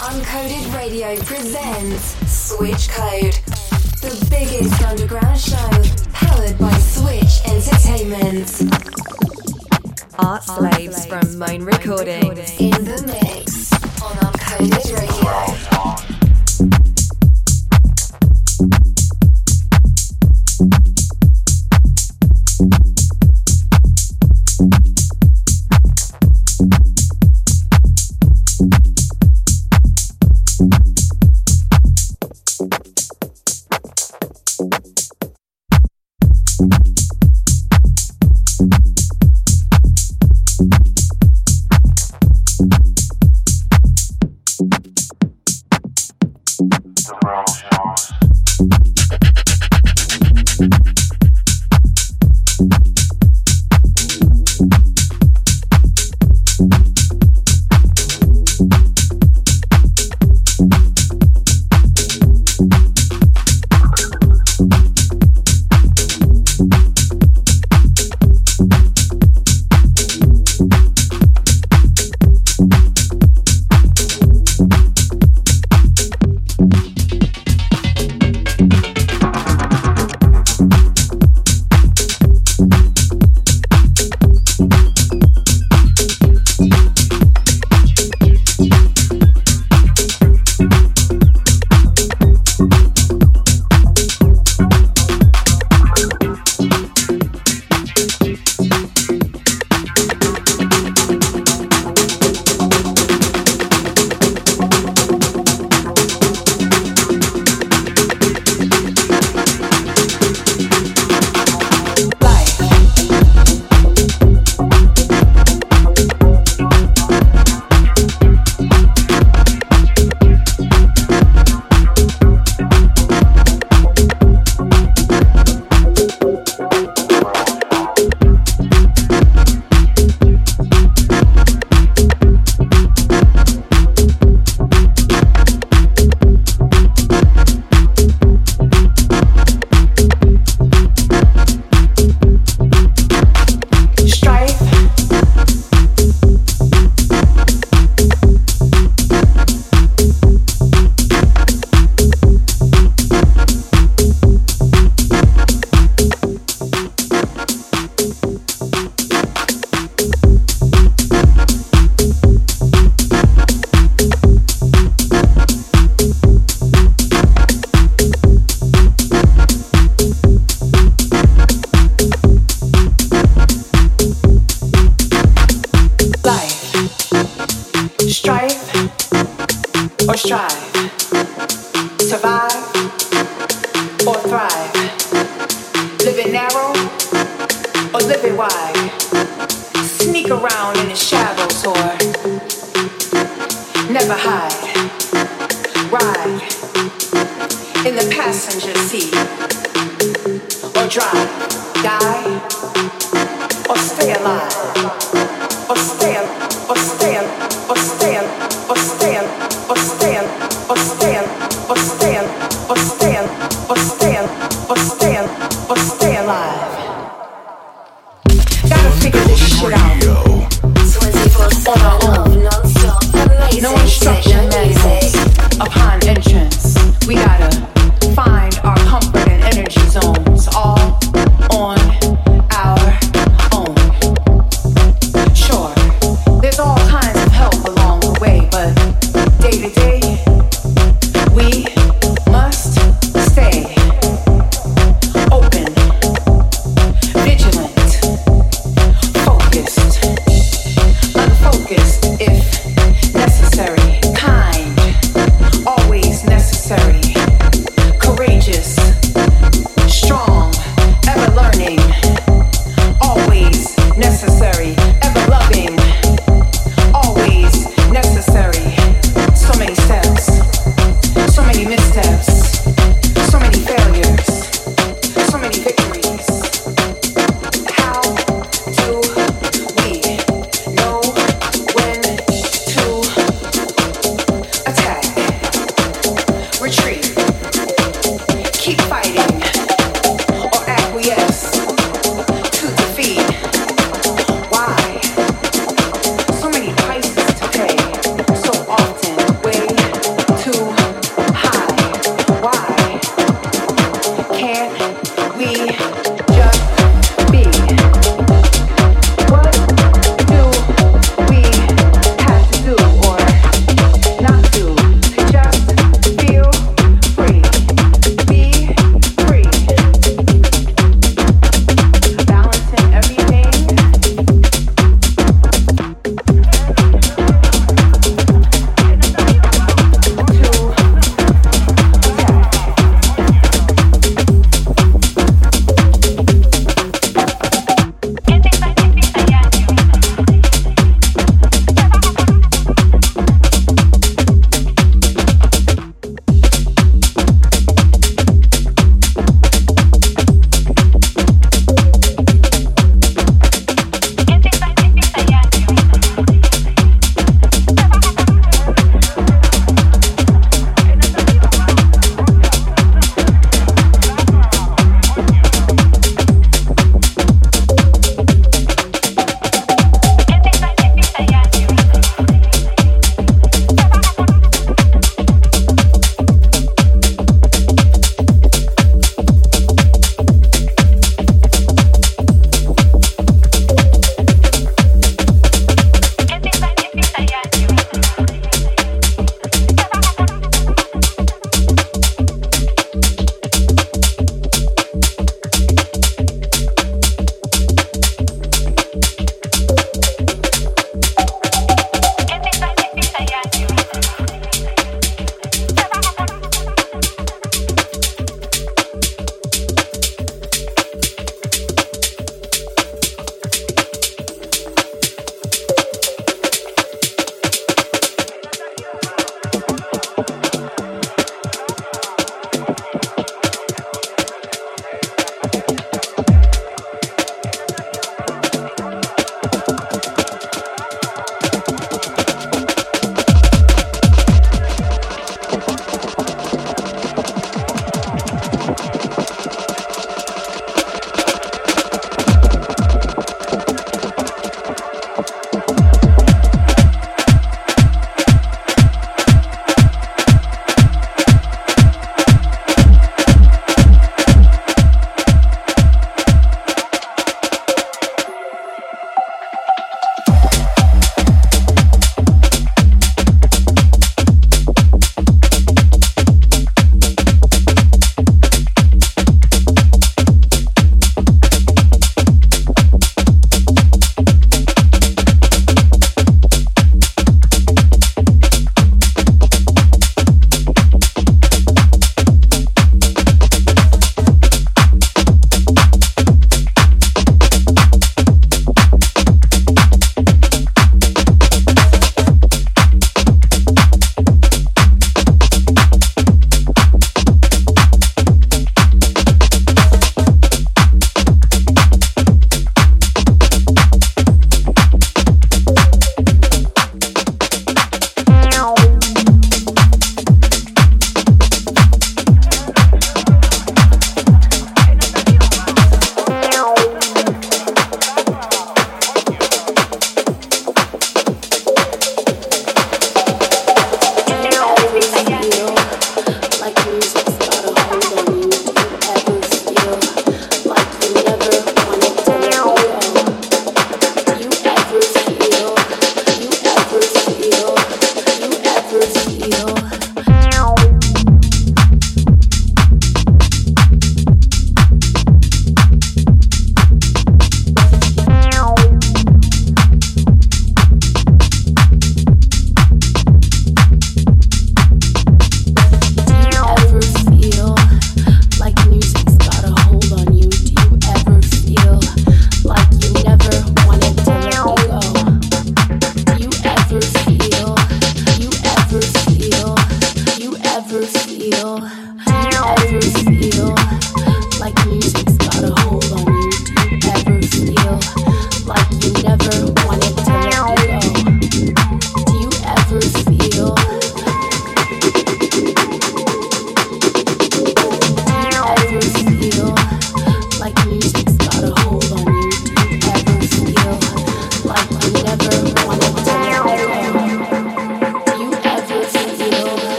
Uncoded Radio presents Switch Code, the biggest underground show powered by Switch Entertainment. Artslaves from Moan Recordings in the mix on Uncoded Radio. If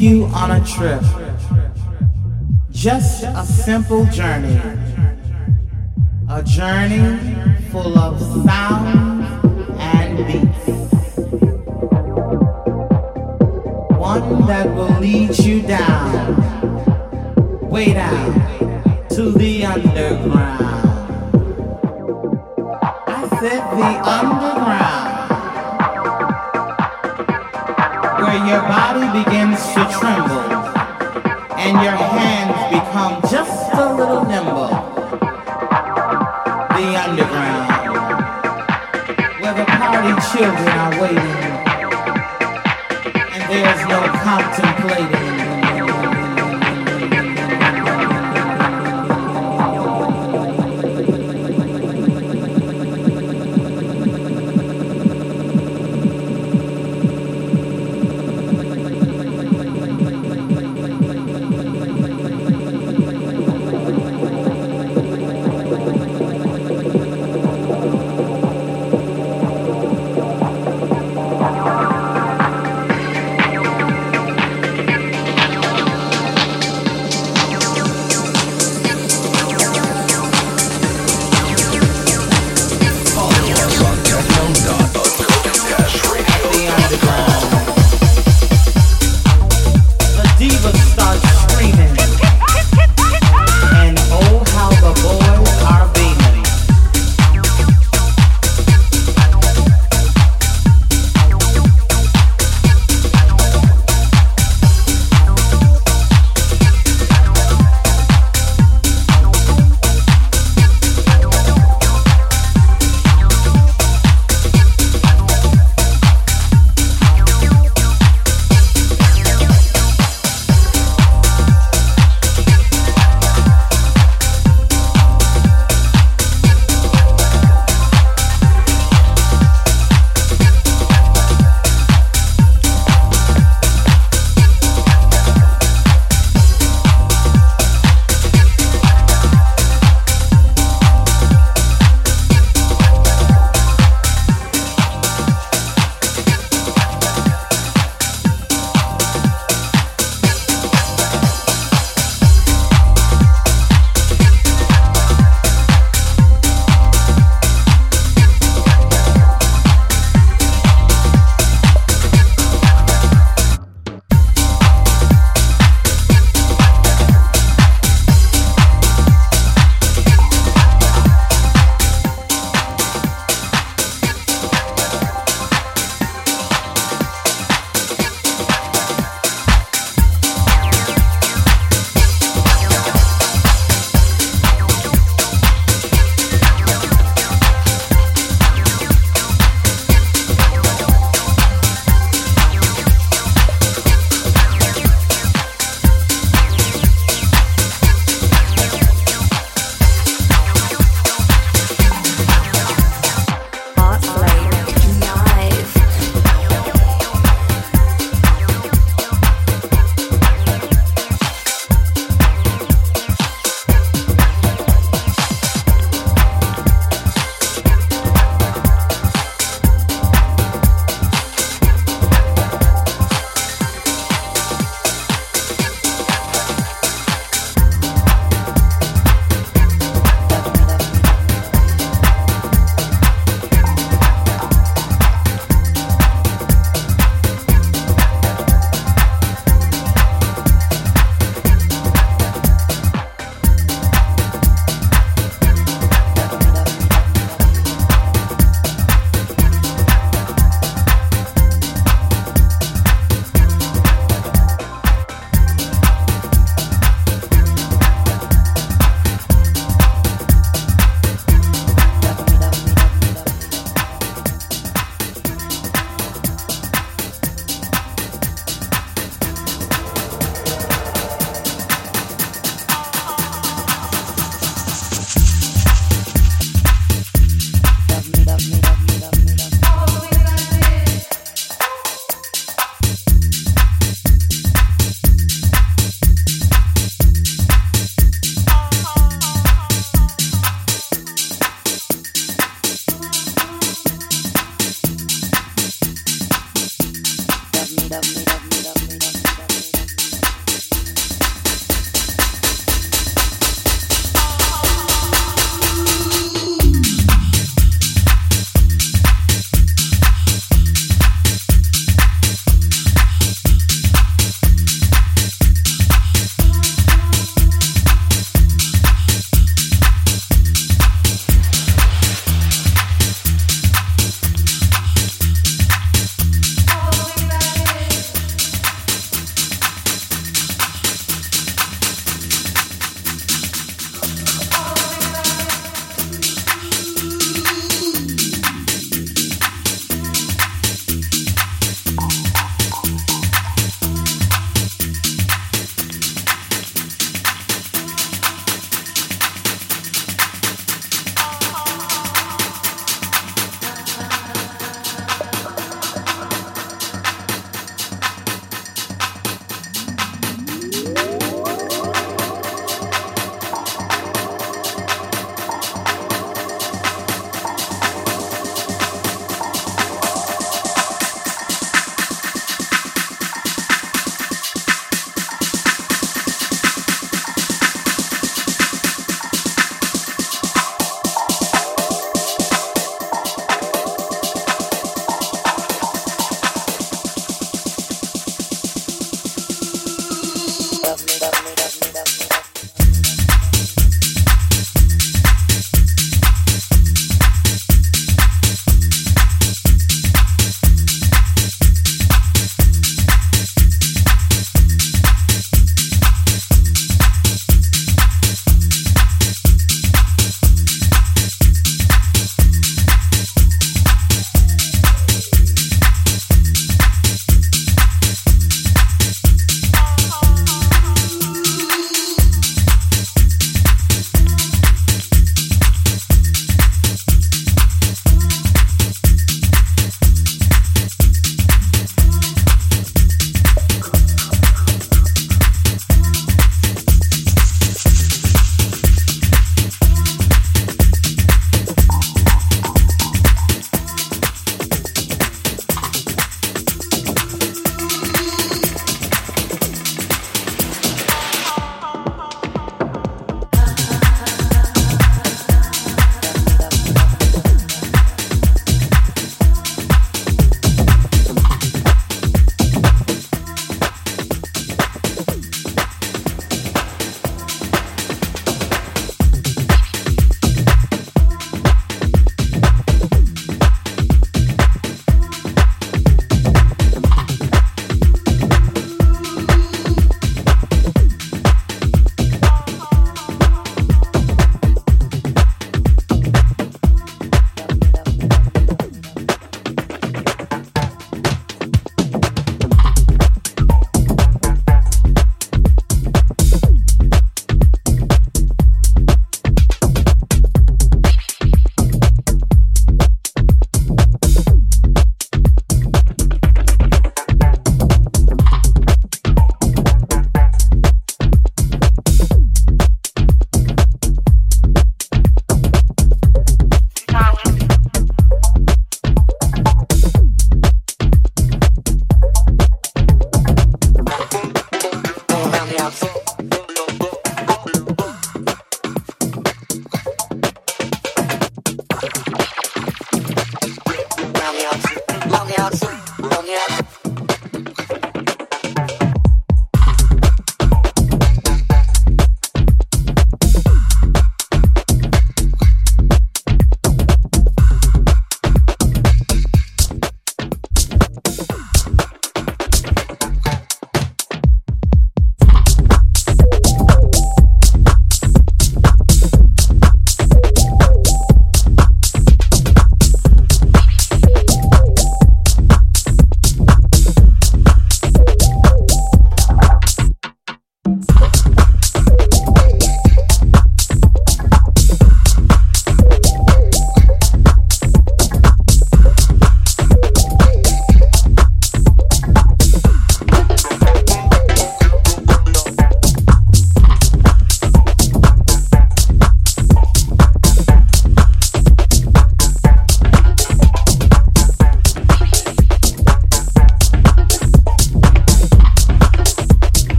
you on a trip. Just a simple journey. A journey full of sound and beats. One that will lead you down, way down to the underground. I said the underground. Where your body begins to tremble and your hands become just a little nimble. The underground. Where the party children are waiting and there's no contemplating.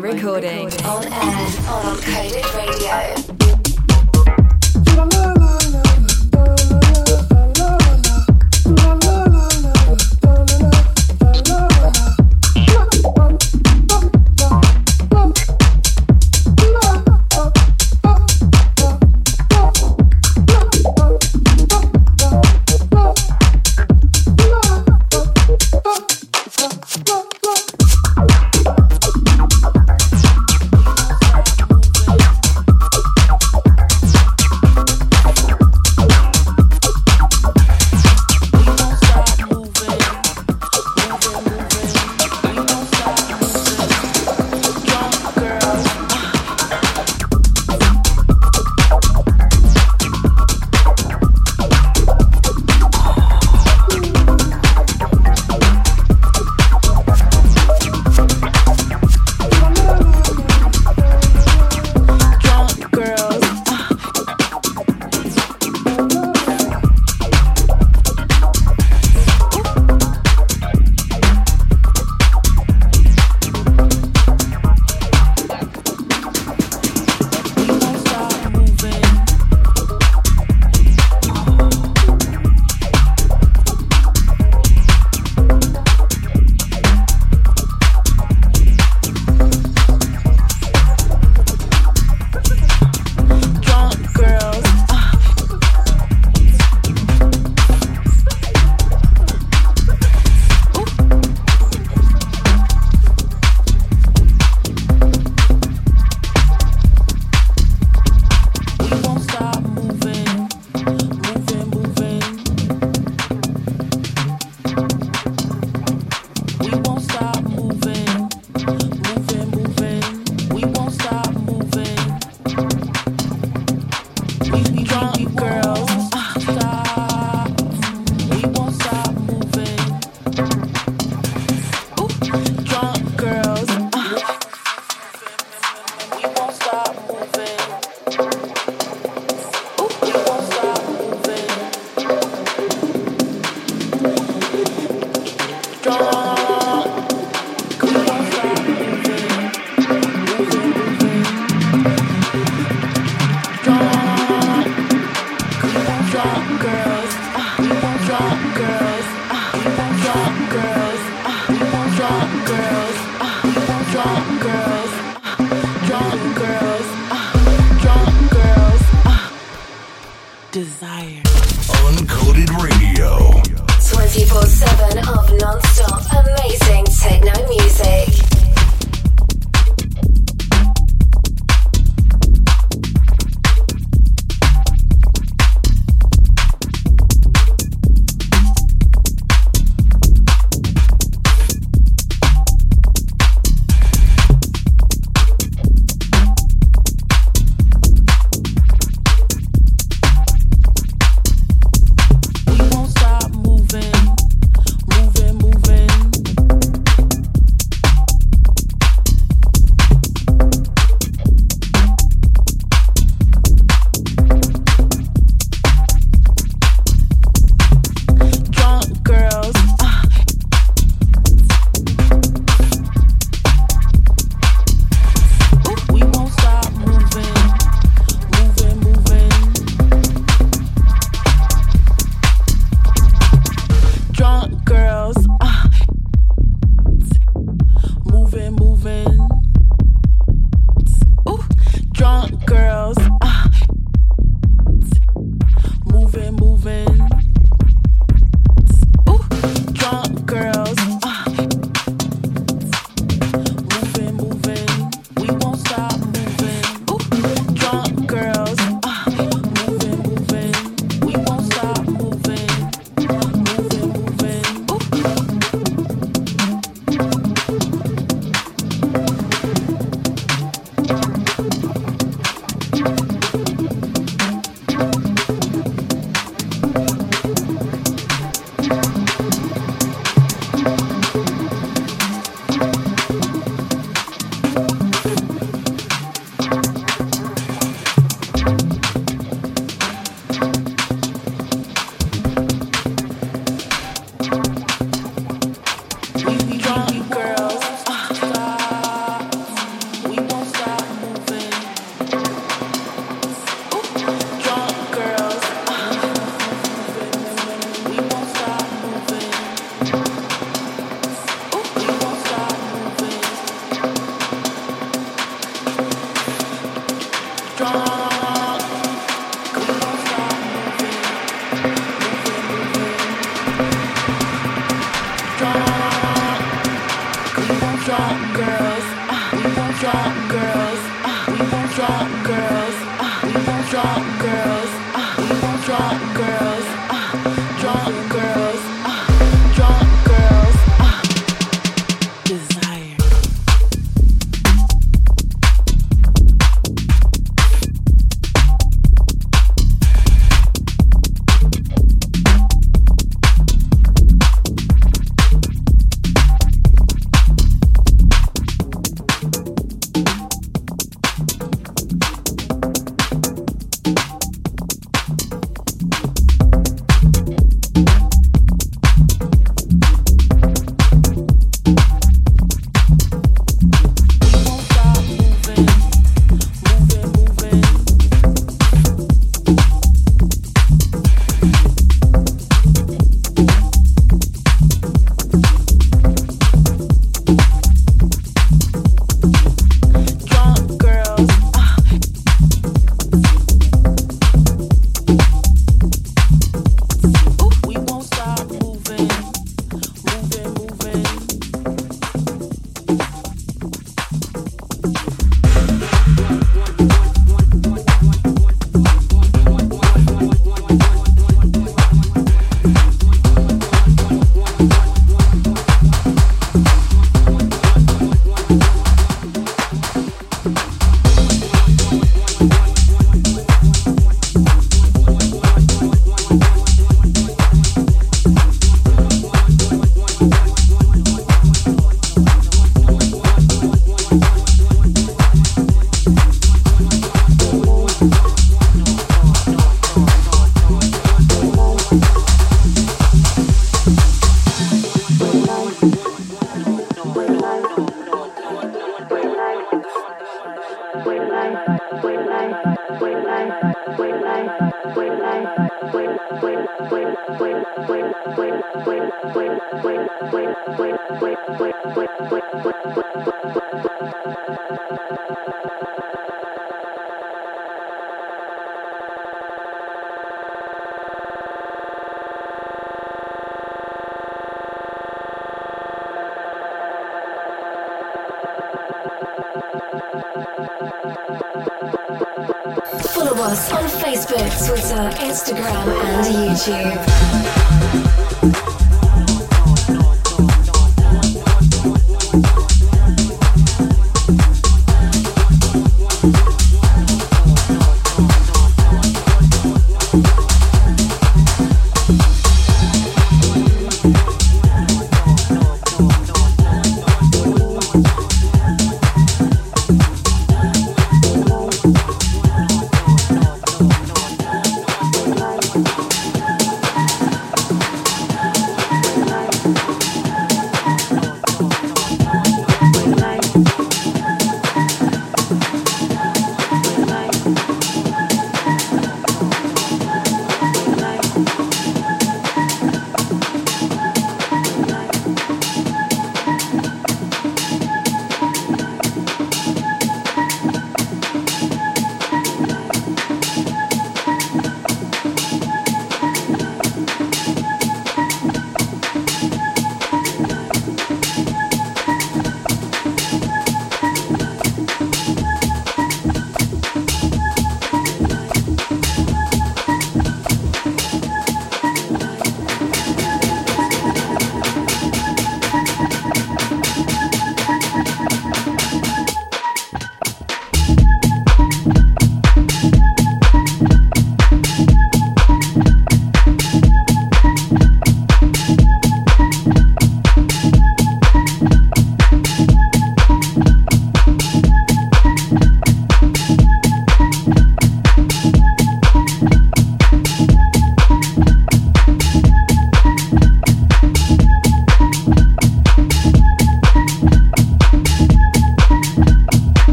Recording.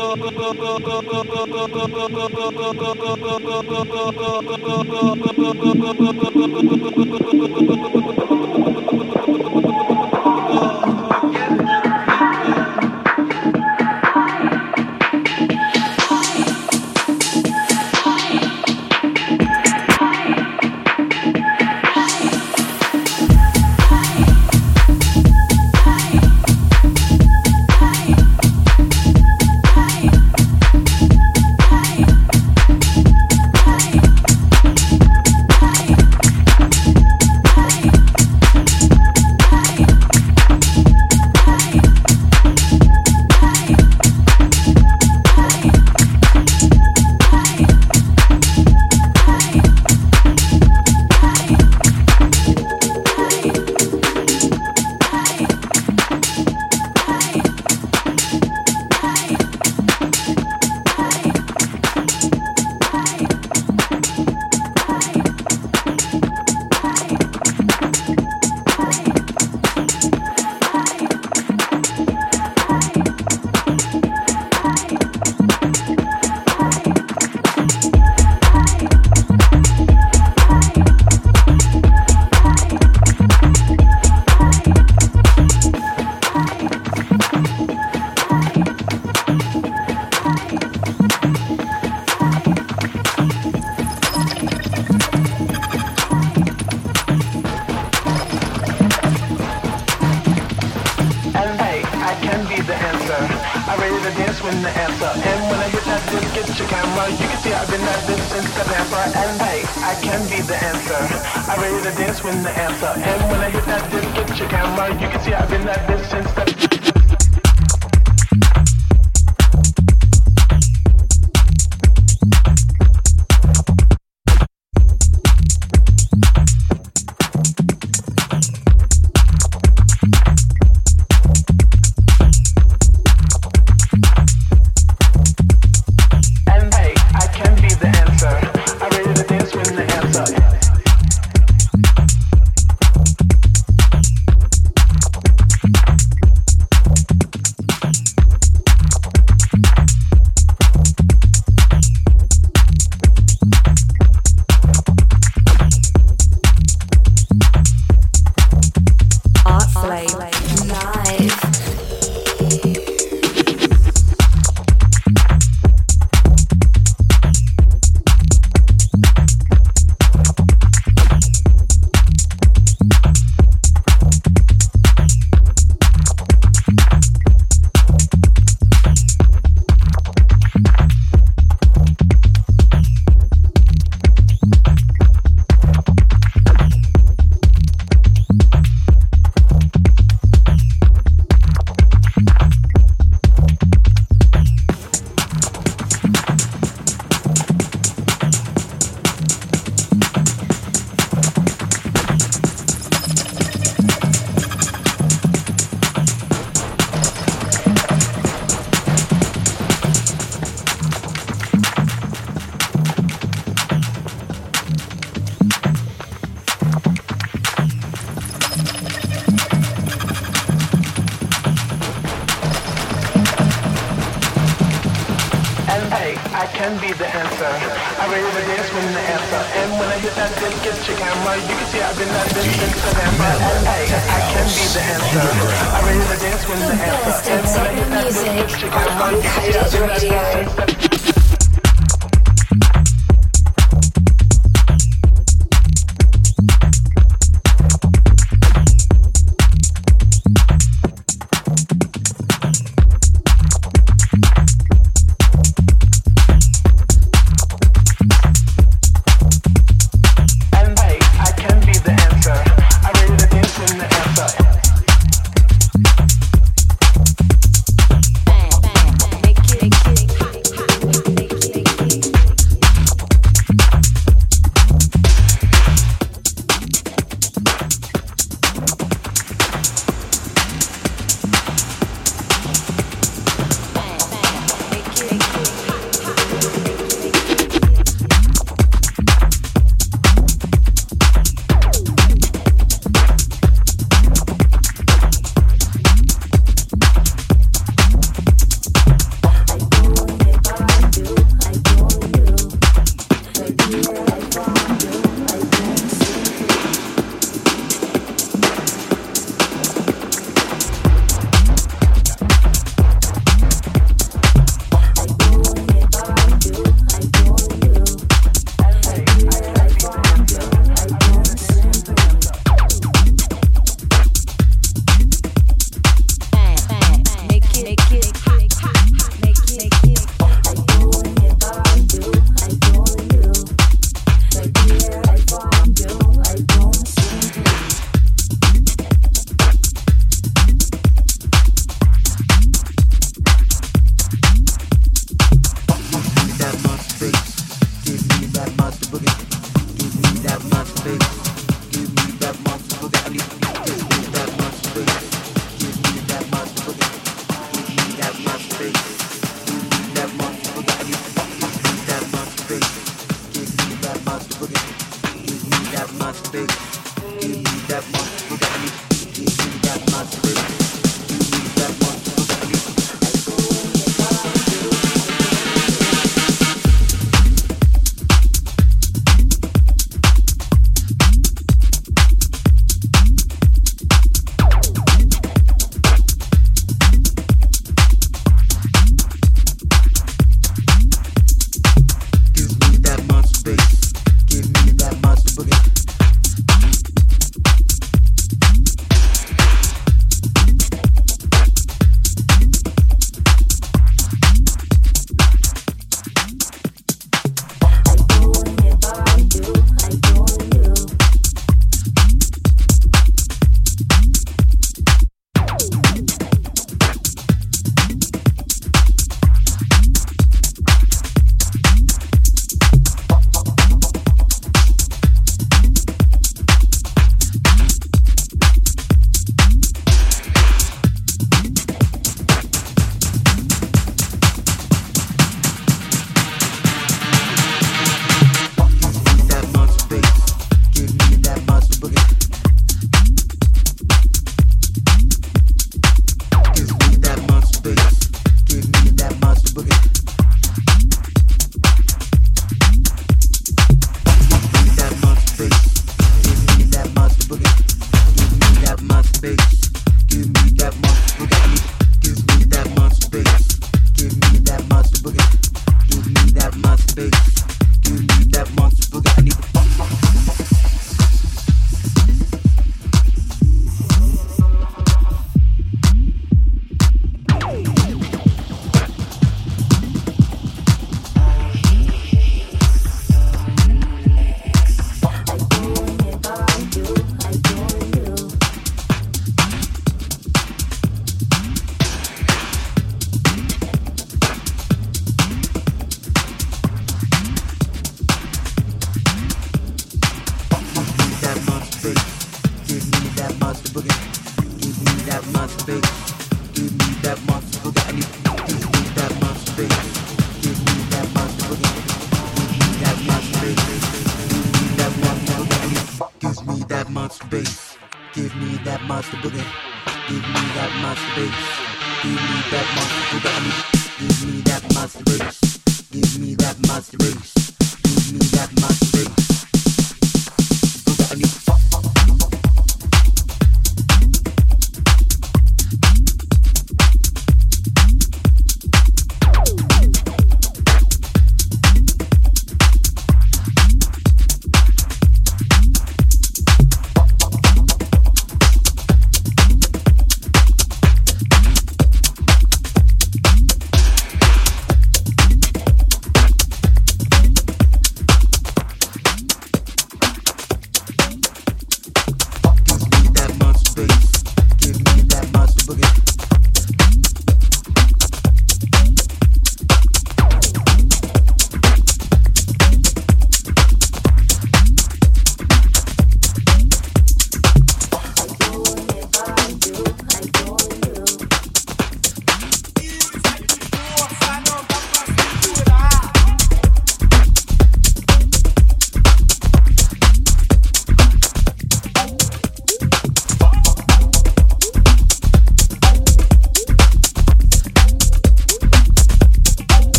Thank you.